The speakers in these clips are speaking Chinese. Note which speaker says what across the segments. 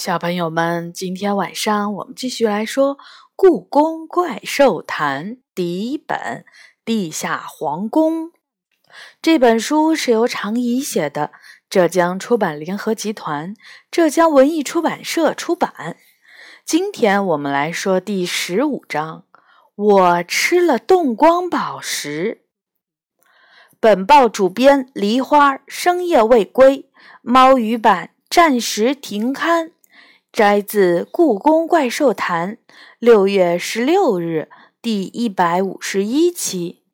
Speaker 1: 小朋友们，今天晚上我们继续来说《故宫怪兽谈》第一本《地下皇宫》。这本书是由常怡写的，浙江出版联合集团、浙江文艺出版社出版。今天我们来说第十五章：我吃了冻光宝石。本报主编梨花深夜未归，猫语版暂时停刊。摘自《故宫怪兽谈》六月十六日第一百五十一期。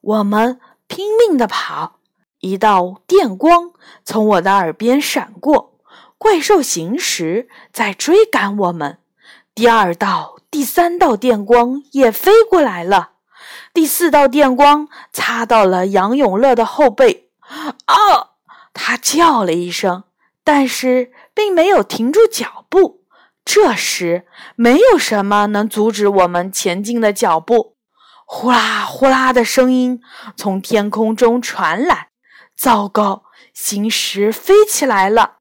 Speaker 1: 我们拼命地跑，一道电光从我的耳边闪过，怪兽行时在追赶我们。第二道、第三道电光也飞过来了，第四道电光擦到了杨永乐的后背。啊！他叫了一声。但是并没有停住脚步。这时，没有什么能阻止我们前进的脚步。呼啦呼啦的声音从天空中传来。糟糕，行石飞起来了。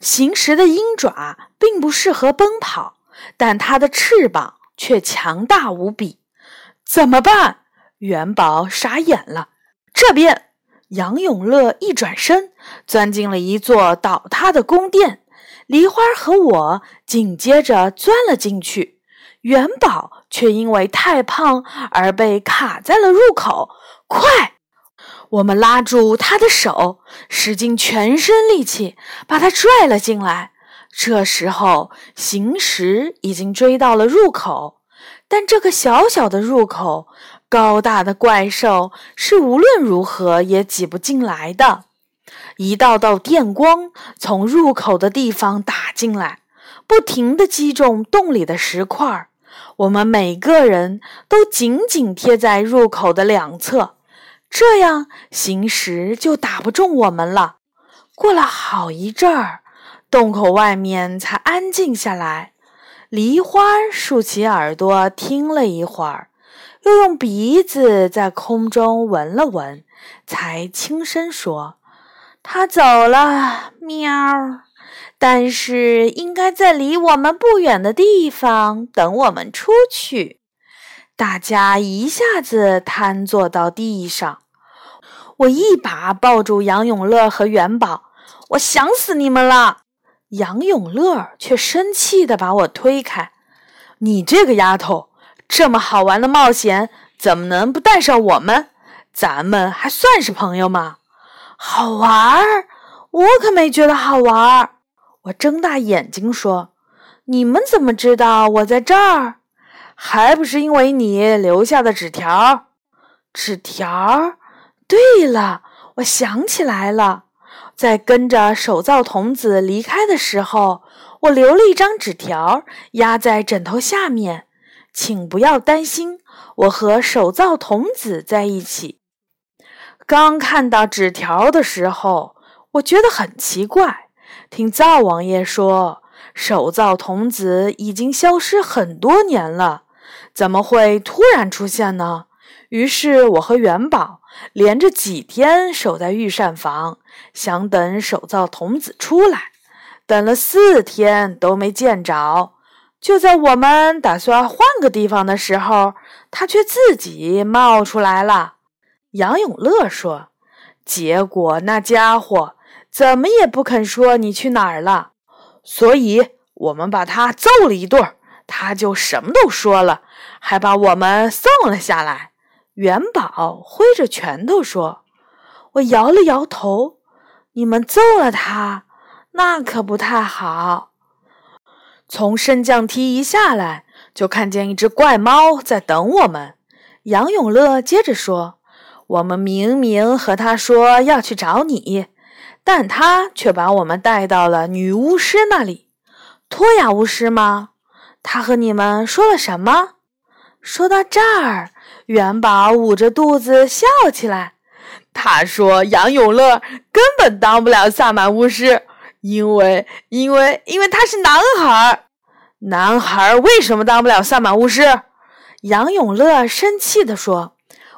Speaker 1: 行石的鹰爪并不适合奔跑，但它的翅膀却强大无比。怎么办？元宝傻眼了。这边。杨永乐一转身，钻进了一座倒塌的宫殿。梨花和我紧接着钻了进去，元宝却因为太胖而被卡在了入口。快！我们拉住他的手，使尽全身力气把他拽了进来。这时候，行时已经追到了入口，但这个小小的入口。高大的怪兽是无论如何也挤不进来的。一道道电光从入口的地方打进来，不停地击中洞里的石块。我们每个人都紧紧贴在入口的两侧，这样行石就打不中我们了。过了好一阵儿，洞口外面才安静下来。梨花竖起耳朵听了一会儿。又用鼻子在空中闻了闻，才轻声说：“他走了，喵。但是应该在离我们不远的地方等我们出去。”大家一下子瘫坐到地上。我一把抱住杨永乐和元宝，我想死你们了。杨永乐却生气地把我推开：“你这个丫头！”这么好玩的冒险，怎么能不带上我们？咱们还算是朋友吗？好玩儿，我可没觉得好玩儿。我睁大眼睛说：“你们怎么知道我在这儿？还不是因为你留下的纸条？纸条？对了，我想起来了，在跟着手造童子离开的时候，我留了一张纸条，压在枕头下面。”请不要担心，我和手造童子在一起。刚看到纸条的时候，我觉得很奇怪。听灶王爷说，手造童子已经消失很多年了，怎么会突然出现呢？于是我和元宝连着几天守在御膳房，想等手造童子出来，等了四天都没见着。就在我们打算换个地方的时候，他却自己冒出来了。杨永乐说：“结果那家伙怎么也不肯说你去哪儿了，所以我们把他揍了一顿，他就什么都说了，还把我们送了下来。”元宝挥着拳头说：“我摇了摇头，你们揍了他，那可不太好。”从升降梯一下来，就看见一只怪猫在等我们。杨永乐接着说：“我们明明和他说要去找你，但他却把我们带到了女巫师那里。托雅巫师吗？他和你们说了什么？”说到这儿，元宝捂着肚子笑起来。他说：“杨永乐根本当不了萨满巫师。”因为，因为，因为他是男孩儿，男孩儿为什么当不了萨满巫师？杨永乐生气地说：“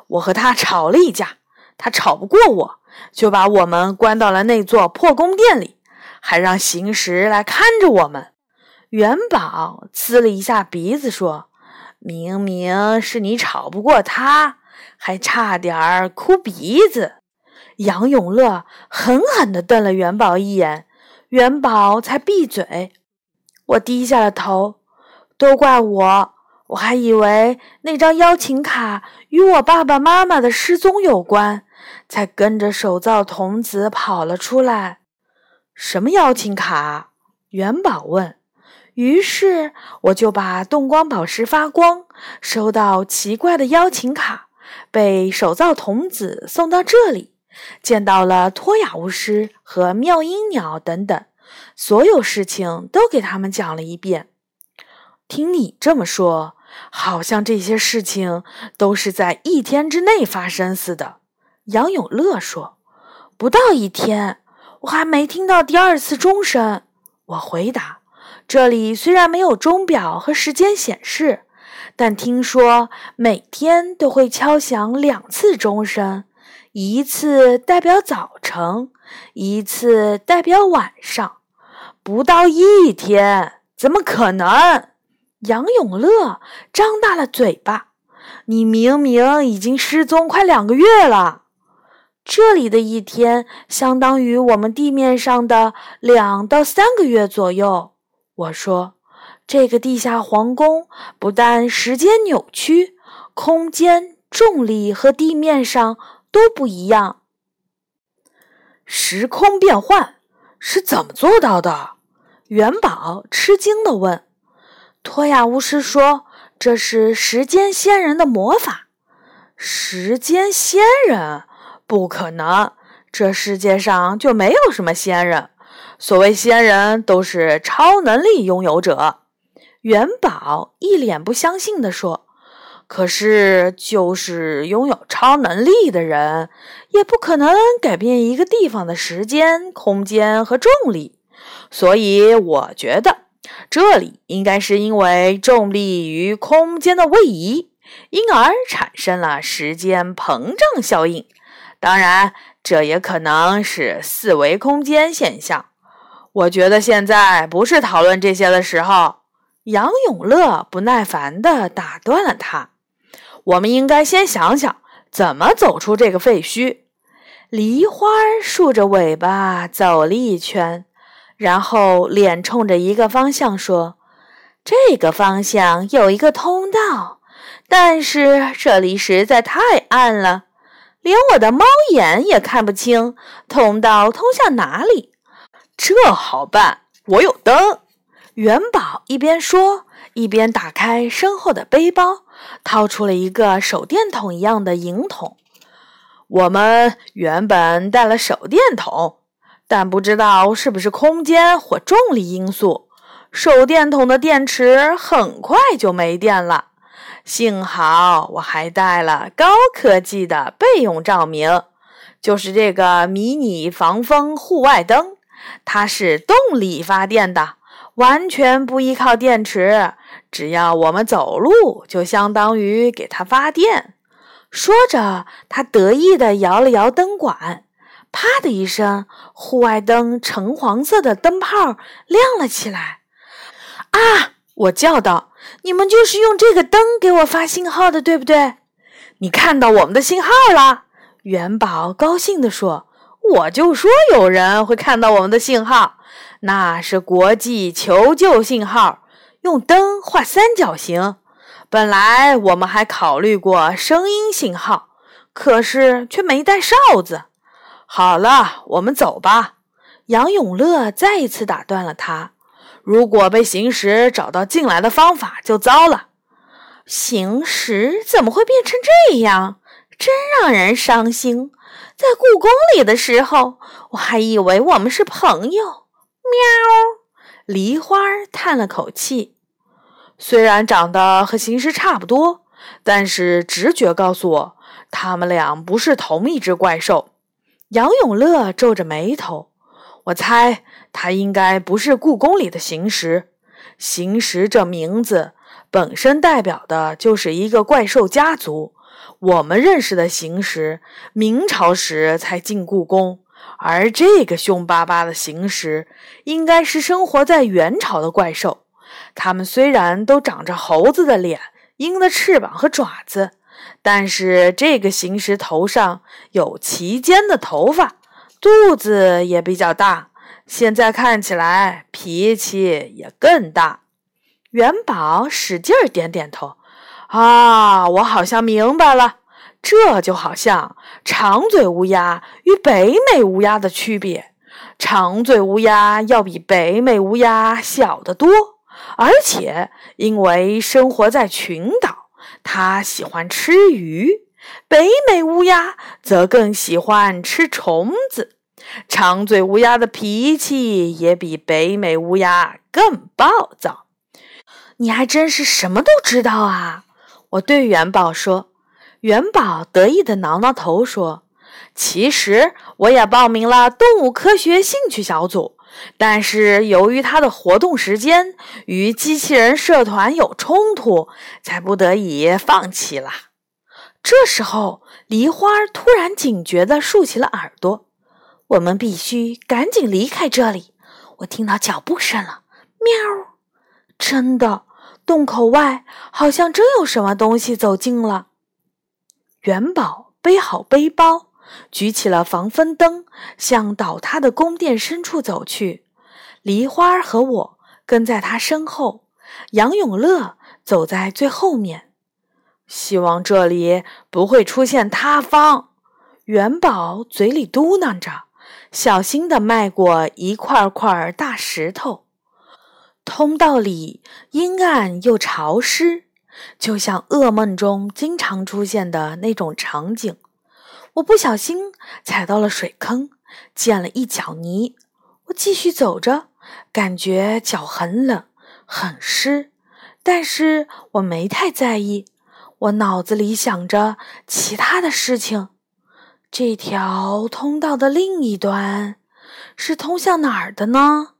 Speaker 1: 我和他吵了一架，他吵不过我，就把我们关到了那座破宫殿里，还让行时来看着我们。元宝呲了一下鼻子说：“明明是你吵不过他，还差点儿哭鼻子。”杨永乐狠狠地瞪了元宝一眼，元宝才闭嘴。我低下了头，都怪我，我还以为那张邀请卡与我爸爸妈妈的失踪有关，才跟着手造童子跑了出来。什么邀请卡？元宝问。于是我就把动光宝石发光，收到奇怪的邀请卡，被手造童子送到这里，见到了托雅巫师和妙音鸟等等，所有事情都给他们讲了一遍。听你这么说，好像这些事情都是在一天之内发生似的。杨永乐说：“不到一天，我还没听到第二次钟声。”我回答。这里虽然没有钟表和时间显示，但听说每天都会敲响两次钟声，一次代表早晨，一次代表晚上。不到一天，怎么可能？杨永乐张大了嘴巴：“你明明已经失踪快两个月了，这里的一天相当于我们地面上的两到三个月左右。”我说：“这个地下皇宫不但时间扭曲，空间、重力和地面上都不一样。时空变换是怎么做到的？”元宝吃惊地问。托亚巫师说：“这是时间仙人的魔法。”时间仙人？不可能，这世界上就没有什么仙人。所谓仙人都是超能力拥有者，元宝一脸不相信地说：“可是，就是拥有超能力的人，也不可能改变一个地方的时间、空间和重力。所以，我觉得这里应该是因为重力与空间的位移，因而产生了时间膨胀效应。当然，这也可能是四维空间现象。”我觉得现在不是讨论这些的时候。杨永乐不耐烦地打断了他：“我们应该先想想怎么走出这个废墟。”梨花竖着尾巴走了一圈，然后脸冲着一个方向说：“这个方向有一个通道，但是这里实在太暗了，连我的猫眼也看不清通道通向哪里。”这好办，我有灯。元宝一边说，一边打开身后的背包，掏出了一个手电筒一样的银筒。我们原本带了手电筒，但不知道是不是空间或重力因素，手电筒的电池很快就没电了。幸好我还带了高科技的备用照明，就是这个迷你防风户外灯。它是动力发电的，完全不依靠电池。只要我们走路，就相当于给它发电。说着，他得意地摇了摇灯管，啪的一声，户外灯橙黄色的灯泡亮了起来。啊！我叫道：“你们就是用这个灯给我发信号的，对不对？”你看到我们的信号了？元宝高兴地说。我就说有人会看到我们的信号，那是国际求救信号，用灯画三角形。本来我们还考虑过声音信号，可是却没带哨子。好了，我们走吧。杨永乐再一次打断了他：“如果被行时找到进来的方法，就糟了。行时怎么会变成这样？真让人伤心。”在故宫里的时候，我还以为我们是朋友。喵！梨花叹了口气。虽然长得和行尸差不多，但是直觉告诉我，他们俩不是同一只怪兽。杨永乐皱着眉头。我猜他应该不是故宫里的行尸。行尸这名字本身代表的就是一个怪兽家族。我们认识的行尸，明朝时才进故宫，而这个凶巴巴的行尸，应该是生活在元朝的怪兽。它们虽然都长着猴子的脸、鹰的翅膀和爪子，但是这个行尸头上有齐肩的头发，肚子也比较大。现在看起来脾气也更大。元宝使劲儿点点头。啊，我好像明白了。这就好像长嘴乌鸦与北美乌鸦的区别。长嘴乌鸦要比北美乌鸦小得多，而且因为生活在群岛，它喜欢吃鱼。北美乌鸦则更喜欢吃虫子。长嘴乌鸦的脾气也比北美乌鸦更暴躁。你还真是什么都知道啊！我对元宝说。元宝得意地挠挠头说：“其实我也报名了动物科学兴趣小组，但是由于它的活动时间与机器人社团有冲突，才不得已放弃了。”这时候，梨花突然警觉地竖起了耳朵。我们必须赶紧离开这里！我听到脚步声了，喵！真的，洞口外好像真有什么东西走近了。元宝背好背包，举起了防风灯，向倒塌的宫殿深处走去。梨花和我跟在他身后，杨永乐走在最后面。希望这里不会出现塌方。元宝嘴里嘟囔着。小心地迈过一块块大石头，通道里阴暗又潮湿，就像噩梦中经常出现的那种场景。我不小心踩到了水坑，溅了一脚泥。我继续走着，感觉脚很冷，很湿，但是我没太在意。我脑子里想着其他的事情。这条通道的另一端是通向哪儿的呢？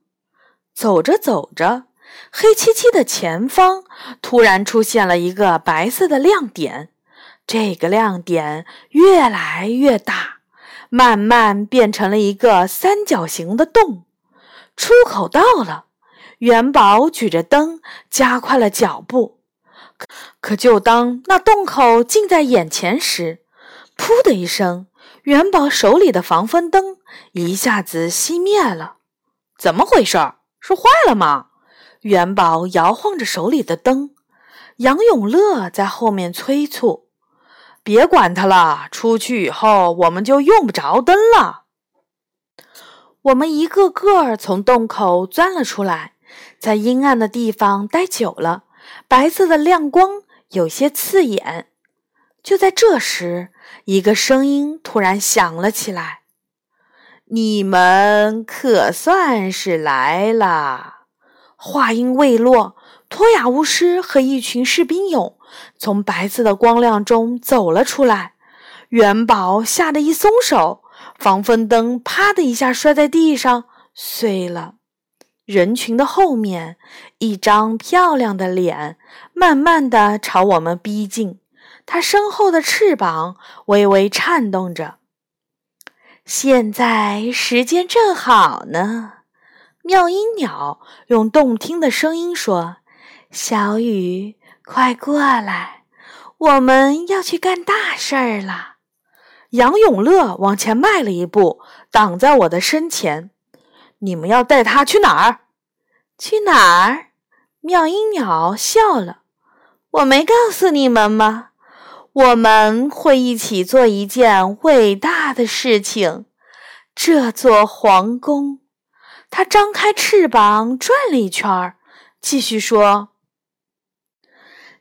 Speaker 1: 走着走着，黑漆漆的前方突然出现了一个白色的亮点。这个亮点越来越大，慢慢变成了一个三角形的洞。出口到了，元宝举着灯，加快了脚步。可可就当那洞口近在眼前时，噗的一声。元宝手里的防风灯一下子熄灭了，怎么回事？是坏了吗？元宝摇晃着手里的灯，杨永乐在后面催促：“别管它了，出去以后我们就用不着灯了。”我们一个个从洞口钻了出来，在阴暗的地方待久了，白色的亮光有些刺眼。就在这时，一个声音突然响了起来：“你们可算是来了！”话音未落，托雅巫师和一群士兵俑从白色的光亮中走了出来。元宝吓得一松手，防风灯啪的一下摔在地上，碎了。人群的后面，一张漂亮的脸慢慢的朝我们逼近。它身后的翅膀微微颤动着。现在时间正好呢，妙音鸟用动听的声音说：“小雨，快过来，我们要去干大事儿了。”杨永乐往前迈了一步，挡在我的身前。“你们要带他去哪儿？”“去哪儿？”妙音鸟笑了。“我没告诉你们吗？”我们会一起做一件伟大的事情。这座皇宫，它张开翅膀转了一圈，继续说：“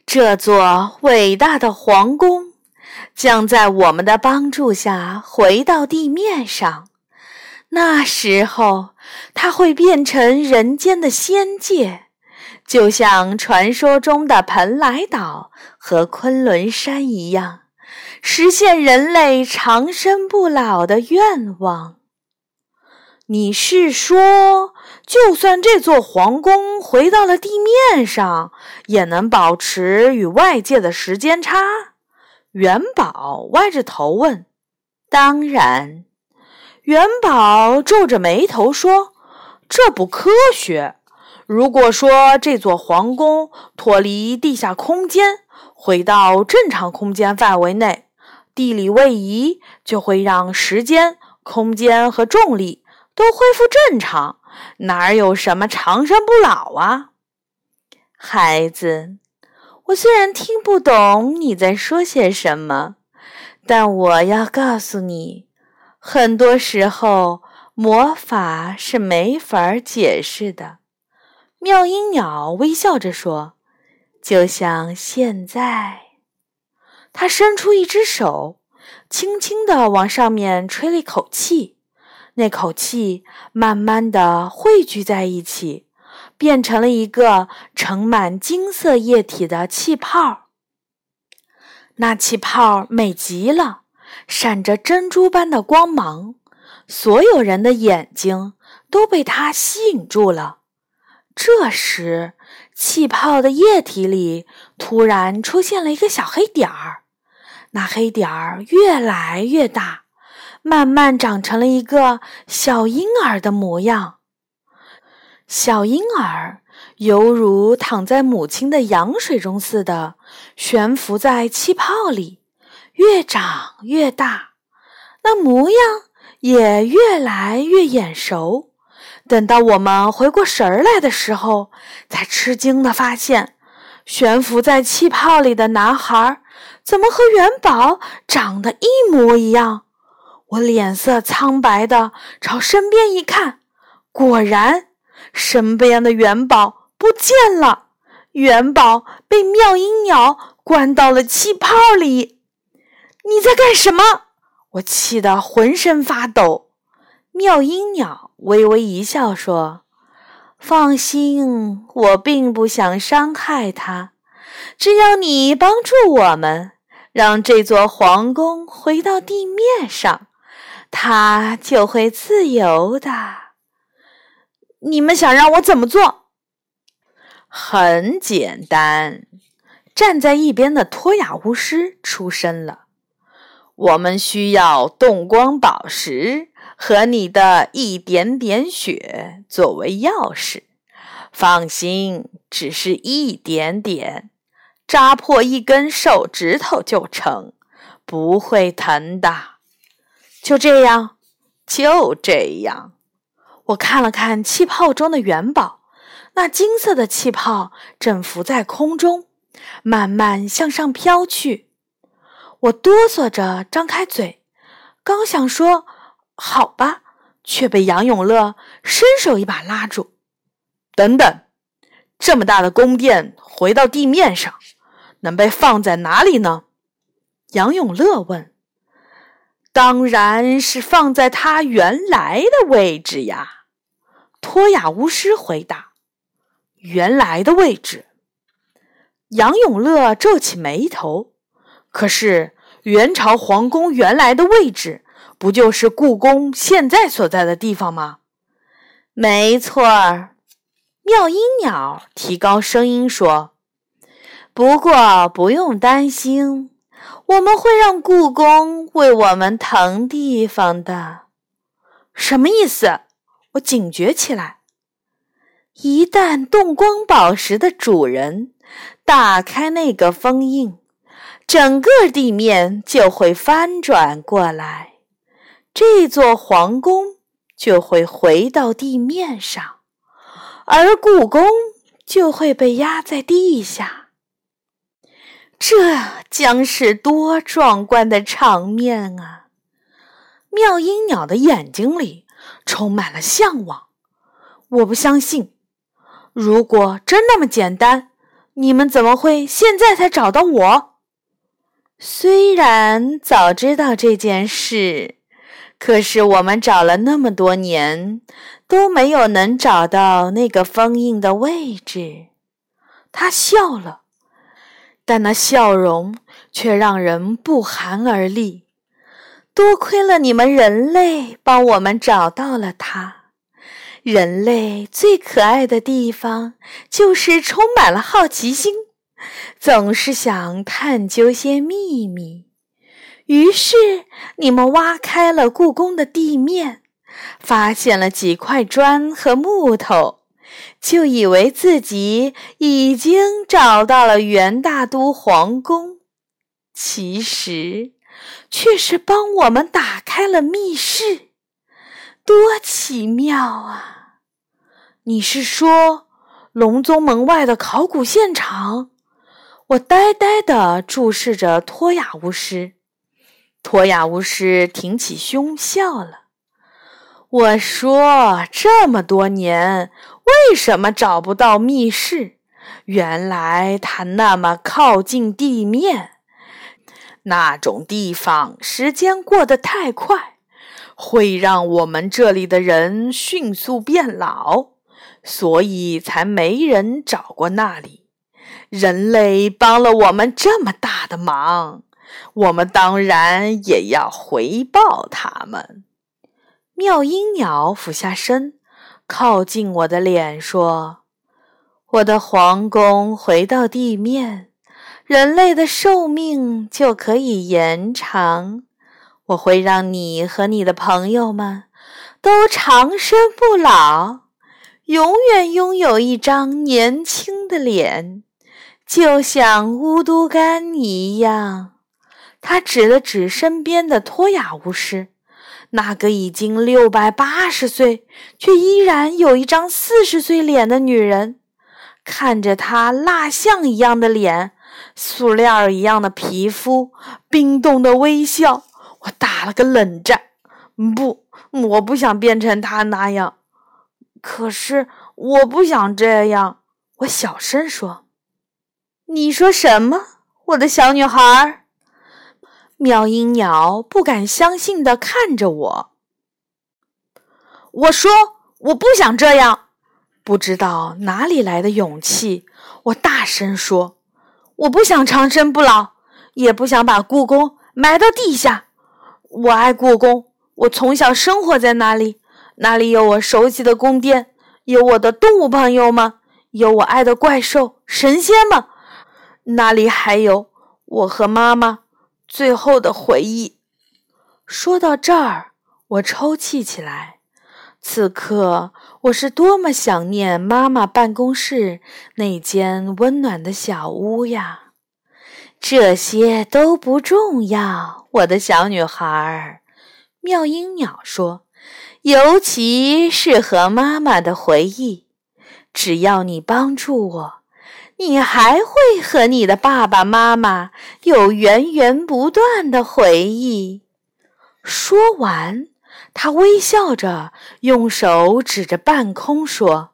Speaker 1: 这座伟大的皇宫将在我们的帮助下回到地面上。那时候，它会变成人间的仙界。”就像传说中的蓬莱岛和昆仑山一样，实现人类长生不老的愿望。你是说，就算这座皇宫回到了地面上，也能保持与外界的时间差？元宝歪着头问。当然。元宝皱着眉头说：“这不科学。如果说这座皇宫脱离地下空间，回到正常空间范围内，地理位移就会让时间、空间和重力都恢复正常，哪有什么长生不老啊？”孩子，我虽然听不懂你在说些什么，但我要告诉你，很多时候魔法是没法解释的。妙音鸟微笑着说：“就像现在。”他伸出一只手，轻轻地往上面吹了一口气，那口气慢慢地汇聚在一起。变成了一个盛满金色液体的气泡，那气泡美极了，闪着珍珠般的光芒，所有人的眼睛都被它吸引住了。这时，气泡的液体里突然出现了一个小黑点儿，那黑点儿越来越大，慢慢长成了一个小婴儿的模样。小婴儿犹如躺在母亲的羊水中似的，悬浮在气泡里，越长越大，那模样也越来越眼熟。等到我们回过神儿来的时候，才吃惊地发现，悬浮在气泡里的男孩怎么和元宝长得一模一样？我脸色苍白的朝身边一看，果然。身边的元宝不见了，元宝被妙音鸟关到了气泡里。你在干什么？我气得浑身发抖。妙音鸟微微一笑说：“放心，我并不想伤害它。只要你帮助我们，让这座皇宫回到地面上，它就会自由的。”你们想让我怎么做？很简单，站在一边的托雅巫师出声了：“我们需要动光宝石和你的一点点血作为钥匙。放心，只是一点点，扎破一根手指头就成，不会疼的。就这样，就这样。”我看了看气泡中的元宝，那金色的气泡正浮在空中，慢慢向上飘去。我哆嗦着张开嘴，刚想说“好吧”，却被杨永乐伸手一把拉住。“等等，这么大的宫殿回到地面上，能被放在哪里呢？”杨永乐问。“当然是放在它原来的位置呀。”托雅巫师回答：“原来的位置。”杨永乐皱起眉头。可是元朝皇宫原来的位置，不就是故宫现在所在的地方吗？没错儿。妙音鸟提高声音说：“不过不用担心，我们会让故宫为我们腾地方的。”什么意思？我警觉起来。一旦动光宝石的主人打开那个封印，整个地面就会翻转过来，这座皇宫就会回到地面上，而故宫就会被压在地下。这将是多壮观的场面啊！妙音鸟的眼睛里。充满了向往，我不相信。如果真那么简单，你们怎么会现在才找到我？虽然早知道这件事，可是我们找了那么多年，都没有能找到那个封印的位置。他笑了，但那笑容却让人不寒而栗。多亏了你们人类帮我们找到了它。人类最可爱的地方就是充满了好奇心，总是想探究些秘密。于是你们挖开了故宫的地面，发现了几块砖和木头，就以为自己已经找到了元大都皇宫。其实，却是帮我们打开了密室，多奇妙啊！你是说隆宗门外的考古现场？我呆呆地注视着托雅巫师，托雅巫师挺起胸笑了。我说：“这么多年，为什么找不到密室？原来它那么靠近地面。”那种地方，时间过得太快，会让我们这里的人迅速变老，所以才没人找过那里。人类帮了我们这么大的忙，我们当然也要回报他们。妙音鸟俯下身，靠近我的脸说：“我的皇宫回到地面。”人类的寿命就可以延长，我会让你和你的朋友们都长生不老，永远拥有一张年轻的脸，就像乌都干一样。他指了指身边的托雅巫师，那个已经六百八十岁却依然有一张四十岁脸的女人，看着她蜡像一样的脸。塑料一样的皮肤，冰冻的微笑，我打了个冷战。不，我不想变成他那样。可是我不想这样。我小声说：“你说什么，我的小女孩？”妙音鸟不敢相信地看着我。我说：“我不想这样。”不知道哪里来的勇气，我大声说。我不想长生不老，也不想把故宫埋到地下。我爱故宫，我从小生活在那里，那里有我熟悉的宫殿，有我的动物朋友们，有我爱的怪兽、神仙们。那里还有我和妈妈最后的回忆。说到这儿，我抽泣起来。此刻，我是多么想念妈妈办公室那间温暖的小屋呀！这些都不重要，我的小女孩儿。妙音鸟说：“尤其是和妈妈的回忆。只要你帮助我，你还会和你的爸爸妈妈有源源不断的回忆。”说完。他微笑着，用手指着半空说：“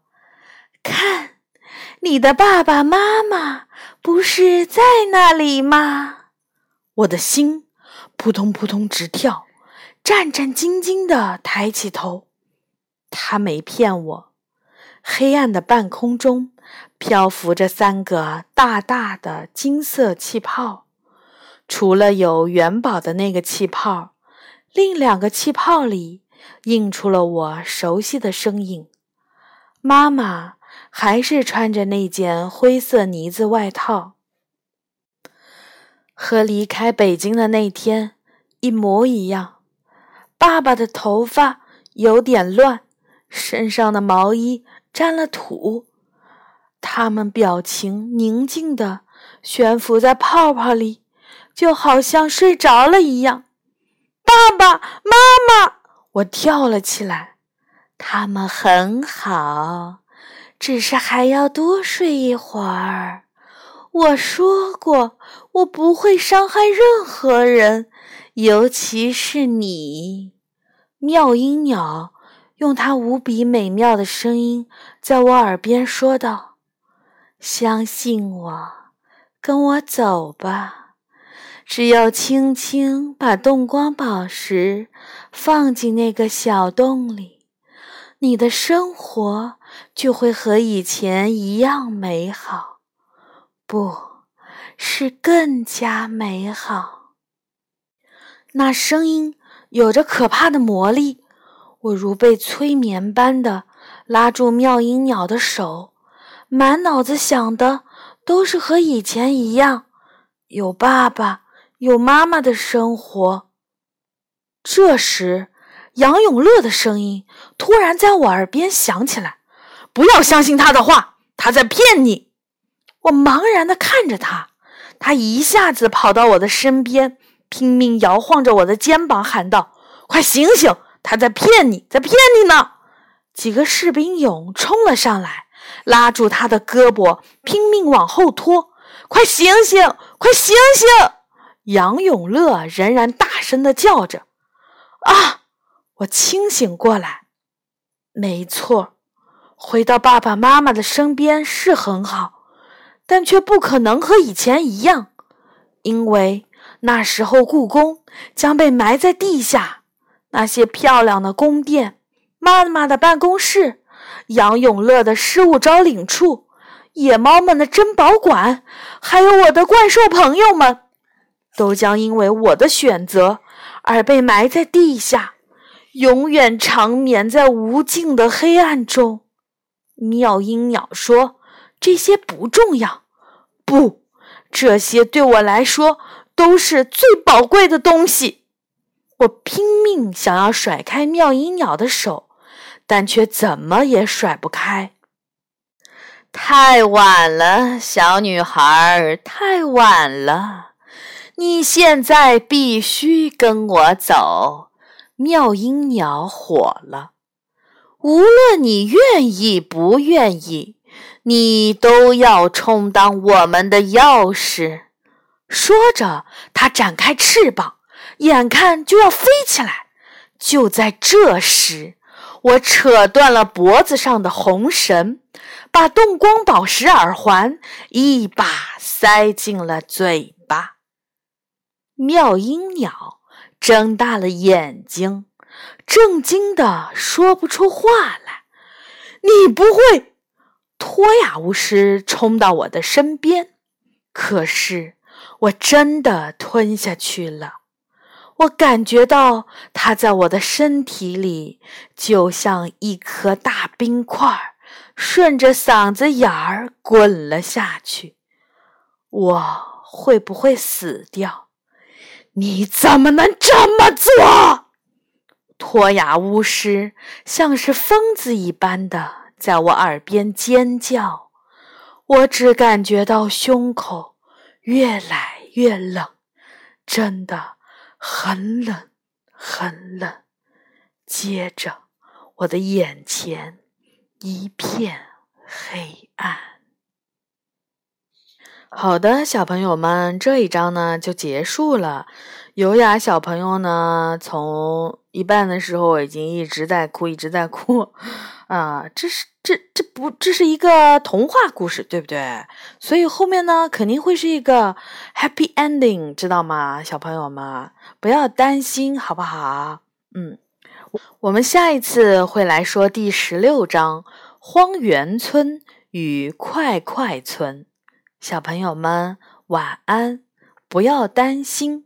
Speaker 1: 看，你的爸爸妈妈不是在那里吗？”我的心扑通扑通直跳，战战兢兢地抬起头。他没骗我，黑暗的半空中漂浮着三个大大的金色气泡，除了有元宝的那个气泡。另两个气泡里映出了我熟悉的身影，妈妈还是穿着那件灰色呢子外套，和离开北京的那天一模一样。爸爸的头发有点乱，身上的毛衣沾了土，他们表情宁静的悬浮在泡泡里，就好像睡着了一样。爸爸妈妈，我跳了起来。他们很好，只是还要多睡一会儿。我说过，我不会伤害任何人，尤其是你。妙音鸟用它无比美妙的声音在我耳边说道：“相信我，跟我走吧。”只要轻轻把动光宝石放进那个小洞里，你的生活就会和以前一样美好，不是更加美好。那声音有着可怕的魔力，我如被催眠般的拉住妙音鸟的手，满脑子想的都是和以前一样，有爸爸。有妈妈的生活。这时，杨永乐的声音突然在我耳边响起来：“不要相信他的话，他在骗你。”我茫然的看着他，他一下子跑到我的身边，拼命摇晃着我的肩膀，喊道：“快醒醒！他在骗你，在骗你呢！”几个士兵勇冲了上来，拉住他的胳膊，拼命往后拖。“快醒醒！快醒醒！”杨永乐仍然大声的叫着。啊！我清醒过来，没错，回到爸爸妈妈的身边是很好，但却不可能和以前一样，因为那时候故宫将被埋在地下，那些漂亮的宫殿、妈妈的办公室、杨永乐的失物招领处、野猫们的珍宝馆，还有我的怪兽朋友们，都将因为我的选择。而被埋在地下，永远长眠在无尽的黑暗中。妙音鸟说：“这些不重要，不，这些对我来说都是最宝贵的东西。”我拼命想要甩开妙音鸟的手，但却怎么也甩不开。太晚了，小女孩，太晚了。你现在必须跟我走，妙音鸟火了。无论你愿意不愿意，你都要充当我们的钥匙。说着，它展开翅膀，眼看就要飞起来。就在这时，我扯断了脖子上的红绳，把动光宝石耳环一把塞进了嘴巴。妙音鸟睁大了眼睛，震惊的说不出话来。你不会？托雅巫师冲到我的身边，可是我真的吞下去了。我感觉到它在我的身体里，就像一颗大冰块，顺着嗓子眼儿滚了下去。我会不会死掉？你怎么能这么做？托雅巫师像是疯子一般的在我耳边尖叫，我只感觉到胸口越来越冷，真的很冷很冷。接着，我的眼前一片黑暗。好的，小朋友们，这一章呢就结束了。优雅小朋友呢，从一半的时候已经一直在哭，一直在哭啊！这是这这不这是一个童话故事，对不对？所以后面呢肯定会是一个 happy ending，知道吗？小朋友们不要担心，好不好？嗯，我们下一次会来说第十六章《荒原村与快快村》。小朋友们，晚安！不要担心。